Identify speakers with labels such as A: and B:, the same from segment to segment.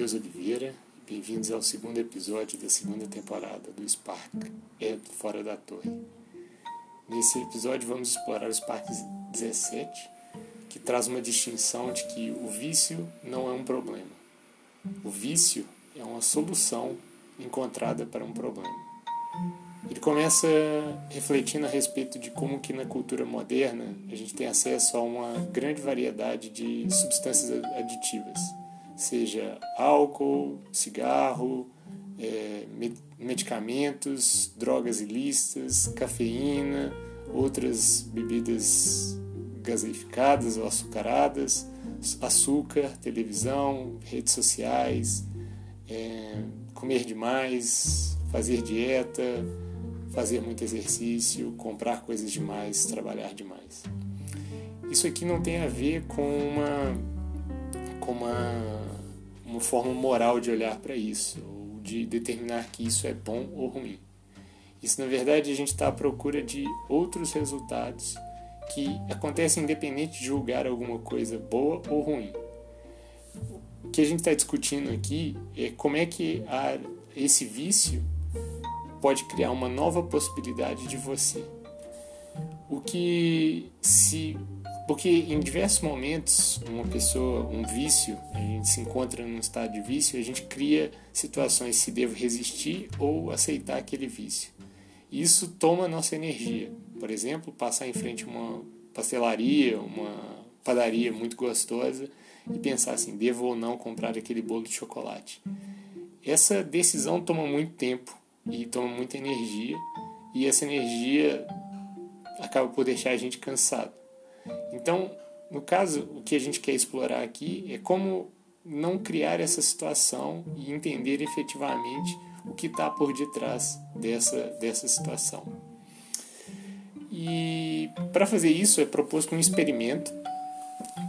A: Matheus Oliveira bem-vindos ao segundo episódio da segunda temporada do Spark é Fora da Torre. Nesse episódio vamos explorar o Spark 17, que traz uma distinção de que o vício não é um problema. O vício é uma solução encontrada para um problema. Ele começa refletindo a respeito de como que na cultura moderna a gente tem acesso a uma grande variedade de substâncias aditivas seja álcool, cigarro, é, medicamentos, drogas ilícitas, cafeína, outras bebidas gaseificadas ou açucaradas, açúcar, televisão, redes sociais, é, comer demais, fazer dieta, fazer muito exercício, comprar coisas demais, trabalhar demais. Isso aqui não tem a ver com uma, uma uma forma moral de olhar para isso, ou de determinar que isso é bom ou ruim. Isso, na verdade, a gente está à procura de outros resultados que acontecem independente de julgar alguma coisa boa ou ruim. O que a gente está discutindo aqui é como é que a, esse vício pode criar uma nova possibilidade de você. O que se porque em diversos momentos, uma pessoa, um vício, a gente se encontra num estado de vício e a gente cria situações se devo resistir ou aceitar aquele vício. Isso toma nossa energia. Por exemplo, passar em frente a uma pastelaria, uma padaria muito gostosa e pensar assim, devo ou não comprar aquele bolo de chocolate. Essa decisão toma muito tempo e toma muita energia e essa energia acaba por deixar a gente cansado. Então, no caso, o que a gente quer explorar aqui é como não criar essa situação e entender efetivamente o que está por detrás dessa, dessa situação. E para fazer isso é proposto um experimento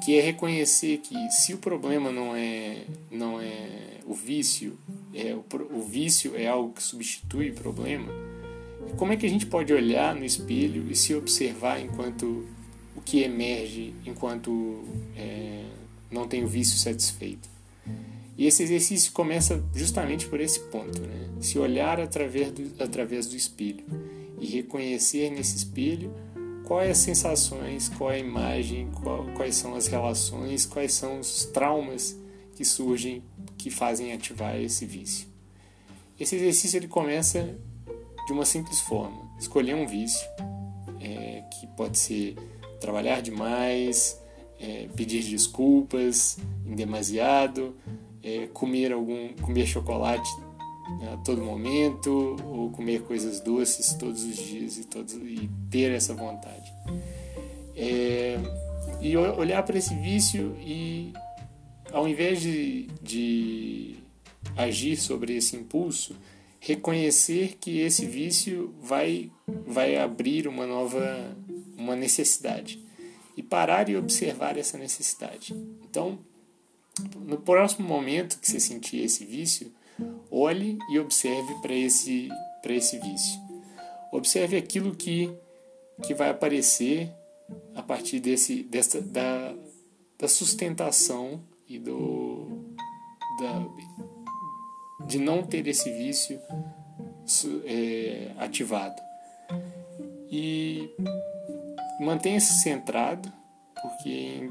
A: que é reconhecer que se o problema não é não é o vício, é o, o vício é algo que substitui o problema, como é que a gente pode olhar no espelho e se observar enquanto o que emerge enquanto é, não tem o vício satisfeito. E esse exercício começa justamente por esse ponto, né? se olhar através do, através do espelho e reconhecer nesse espelho quais as sensações, qual a imagem, qual, quais são as relações, quais são os traumas que surgem que fazem ativar esse vício. Esse exercício ele começa de uma simples forma: escolher um vício, é, que pode ser trabalhar demais, é, pedir desculpas em demasiado, é, comer algum comer chocolate né, a todo momento ou comer coisas doces todos os dias e, todos, e ter essa vontade. É, e olhar para esse vício e ao invés de, de agir sobre esse impulso, reconhecer que esse vício vai, vai abrir uma nova uma necessidade e parar e observar essa necessidade. Então, no próximo momento que você sentir esse vício, olhe e observe para esse para esse vício. Observe aquilo que que vai aparecer a partir desse dessa da, da sustentação e do da, de não ter esse vício é, ativado. E Mantenha-se centrado, porque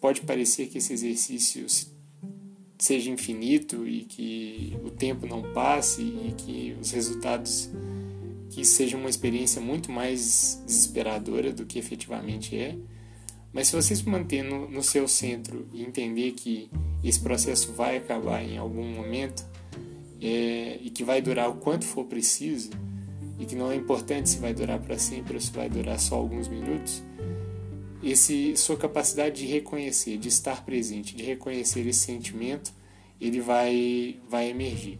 A: pode parecer que esse exercício seja infinito e que o tempo não passe e que os resultados que sejam uma experiência muito mais desesperadora do que efetivamente é. Mas se você se manter no, no seu centro e entender que esse processo vai acabar em algum momento é, e que vai durar o quanto for preciso, e que não é importante se vai durar para sempre ou se vai durar só alguns minutos, esse sua capacidade de reconhecer, de estar presente, de reconhecer esse sentimento, ele vai vai emergir.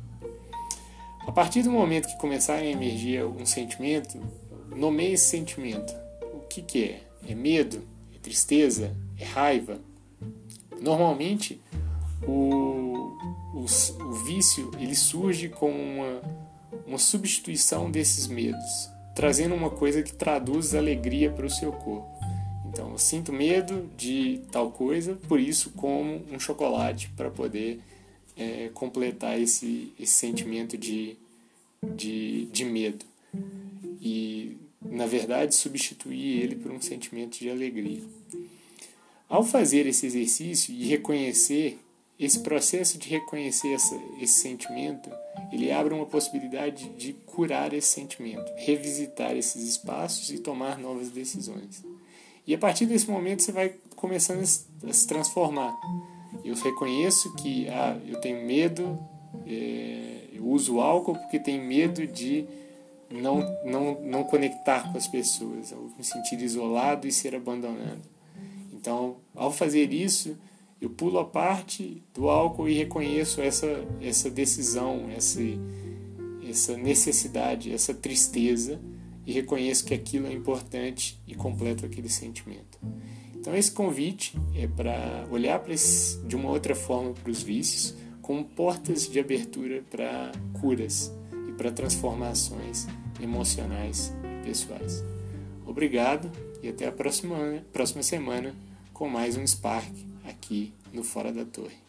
A: A partir do momento que começar a emergir um sentimento, nomeie esse sentimento. O que, que é? É medo? É tristeza? É raiva? Normalmente, o, o, o vício ele surge com uma uma substituição desses medos, trazendo uma coisa que traduz alegria para o seu corpo. Então, eu sinto medo de tal coisa, por isso como um chocolate para poder é, completar esse, esse sentimento de, de, de medo e, na verdade, substituir ele por um sentimento de alegria. Ao fazer esse exercício e reconhecer esse processo de reconhecer essa, esse sentimento, ele abre uma possibilidade de curar esse sentimento, revisitar esses espaços e tomar novas decisões. E a partir desse momento você vai começando a se transformar. Eu reconheço que ah, eu tenho medo, é, eu uso álcool porque tenho medo de não, não, não conectar com as pessoas, eu me sentir isolado e ser abandonado. Então, ao fazer isso, eu pulo a parte do álcool e reconheço essa, essa decisão, essa, essa necessidade, essa tristeza e reconheço que aquilo é importante e completo aquele sentimento. Então esse convite é para olhar de uma outra forma para os vícios como portas de abertura para curas e para transformações emocionais e pessoais. Obrigado e até a próxima, próxima semana com mais um Spark aqui no Fora da Torre.